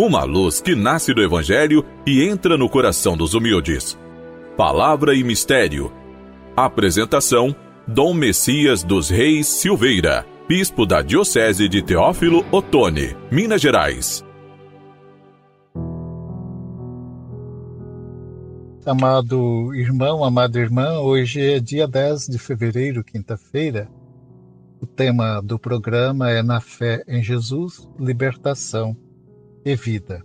Uma luz que nasce do Evangelho e entra no coração dos humildes. Palavra e Mistério. Apresentação: Dom Messias dos Reis Silveira, Bispo da Diocese de Teófilo Otoni, Minas Gerais. Amado irmão, amada irmã, hoje é dia 10 de fevereiro, quinta-feira. O tema do programa é Na Fé em Jesus, Libertação e Vida.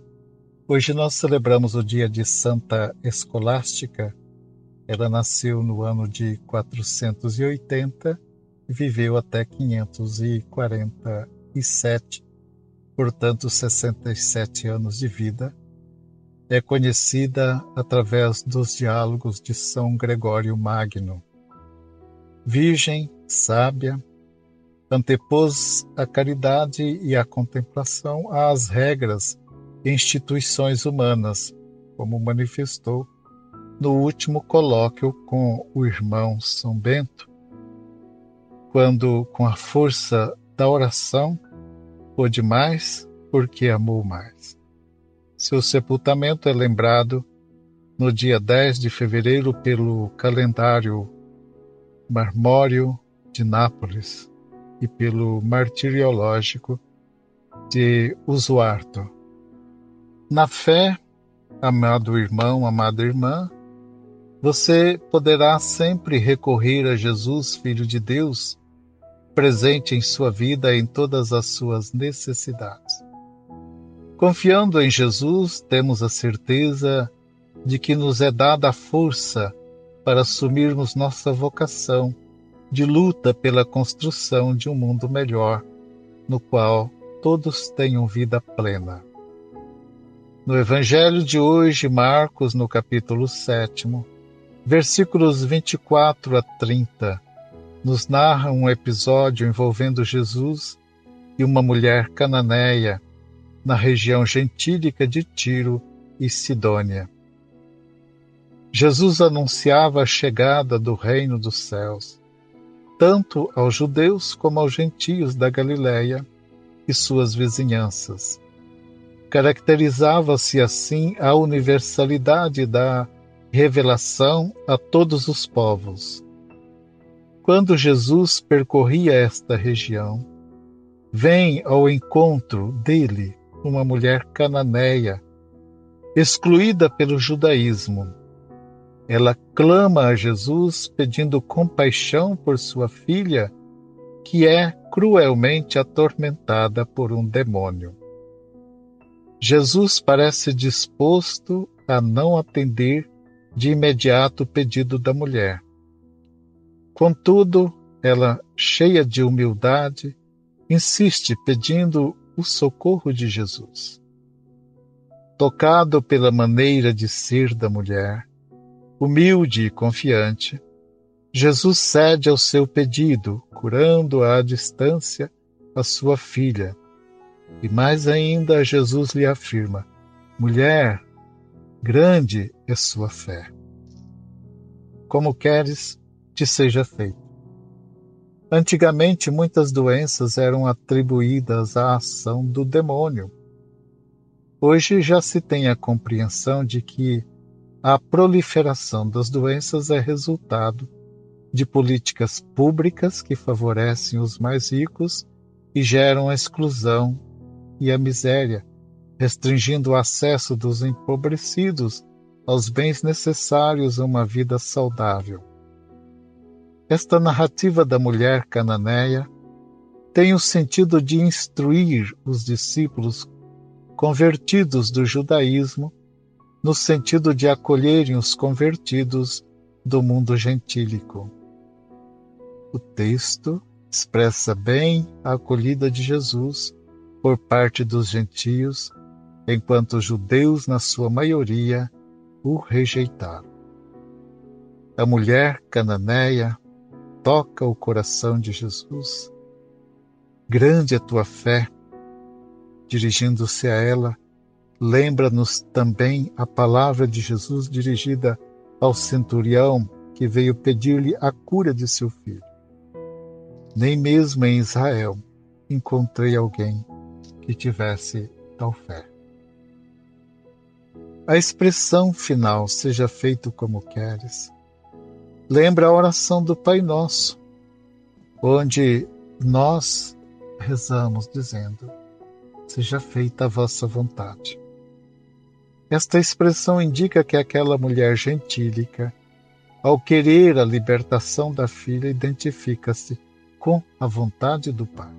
Hoje nós celebramos o dia de Santa Escolástica. Ela nasceu no ano de 480 e viveu até 547, portanto, 67 anos de vida é conhecida através dos diálogos de São Gregório Magno. Virgem, sábia, antepôs a caridade e a contemplação às regras e instituições humanas, como manifestou no último colóquio com o irmão São Bento, quando, com a força da oração, pôde mais porque amou mais. Seu sepultamento é lembrado no dia 10 de fevereiro pelo calendário marmório de Nápoles e pelo martiriológico de Usuarto. Na fé, amado irmão, amada irmã, você poderá sempre recorrer a Jesus, Filho de Deus, presente em sua vida em todas as suas necessidades. Confiando em Jesus, temos a certeza de que nos é dada a força para assumirmos nossa vocação de luta pela construção de um mundo melhor, no qual todos tenham vida plena. No Evangelho de hoje, Marcos, no capítulo 7, versículos 24 a 30, nos narra um episódio envolvendo Jesus e uma mulher cananeia na região gentílica de Tiro e Sidônia. Jesus anunciava a chegada do reino dos céus, tanto aos judeus como aos gentios da Galiléia e suas vizinhanças. Caracterizava-se assim a universalidade da revelação a todos os povos. Quando Jesus percorria esta região, vem ao encontro dele uma mulher cananeia, excluída pelo judaísmo. Ela clama a Jesus pedindo compaixão por sua filha, que é cruelmente atormentada por um demônio. Jesus parece disposto a não atender de imediato o pedido da mulher. Contudo, ela, cheia de humildade, insiste pedindo o socorro de Jesus. Tocado pela maneira de ser da mulher, humilde e confiante, Jesus cede ao seu pedido, curando-a à distância a sua filha. E mais ainda, Jesus lhe afirma: Mulher, grande é sua fé. Como queres, te seja feito. Antigamente, muitas doenças eram atribuídas à ação do demônio. Hoje já se tem a compreensão de que a proliferação das doenças é resultado de políticas públicas que favorecem os mais ricos e geram a exclusão e a miséria, restringindo o acesso dos empobrecidos aos bens necessários a uma vida saudável. Esta narrativa da mulher cananeia tem o sentido de instruir os discípulos convertidos do judaísmo no sentido de acolherem os convertidos do mundo gentílico. O texto expressa bem a acolhida de Jesus por parte dos gentios, enquanto os judeus, na sua maioria, o rejeitaram. A mulher cananeia toca o coração de Jesus. Grande é tua fé. Dirigindo-se a ela, lembra-nos também a palavra de Jesus dirigida ao centurião que veio pedir-lhe a cura de seu filho. Nem mesmo em Israel encontrei alguém que tivesse tal fé. a expressão final seja feito como queres. Lembra a oração do Pai Nosso, onde nós rezamos dizendo: Seja feita a vossa vontade. Esta expressão indica que aquela mulher gentílica, ao querer a libertação da filha, identifica-se com a vontade do Pai.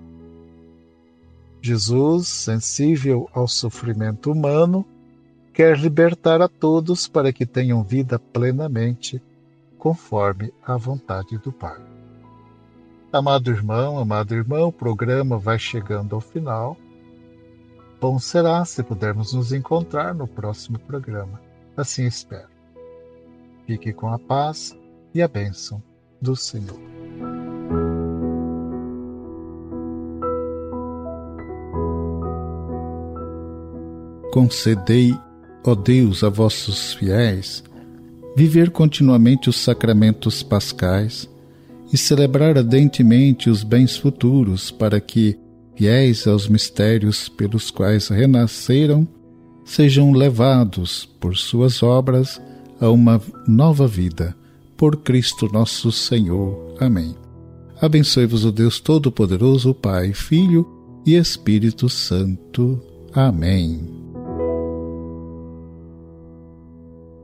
Jesus, sensível ao sofrimento humano, quer libertar a todos para que tenham vida plenamente conforme a vontade do Pai. Amado irmão, amado irmão, o programa vai chegando ao final. Bom será se pudermos nos encontrar no próximo programa. Assim espero. Fique com a paz e a bênção do Senhor. concedei, ó Deus, a vossos fiéis, viver continuamente os sacramentos pascais e celebrar ardentemente os bens futuros, para que, fiéis aos mistérios pelos quais renasceram, sejam levados por suas obras a uma nova vida. Por Cristo nosso Senhor. Amém. Abençoe-vos o Deus Todo-Poderoso, Pai, Filho e Espírito Santo. Amém.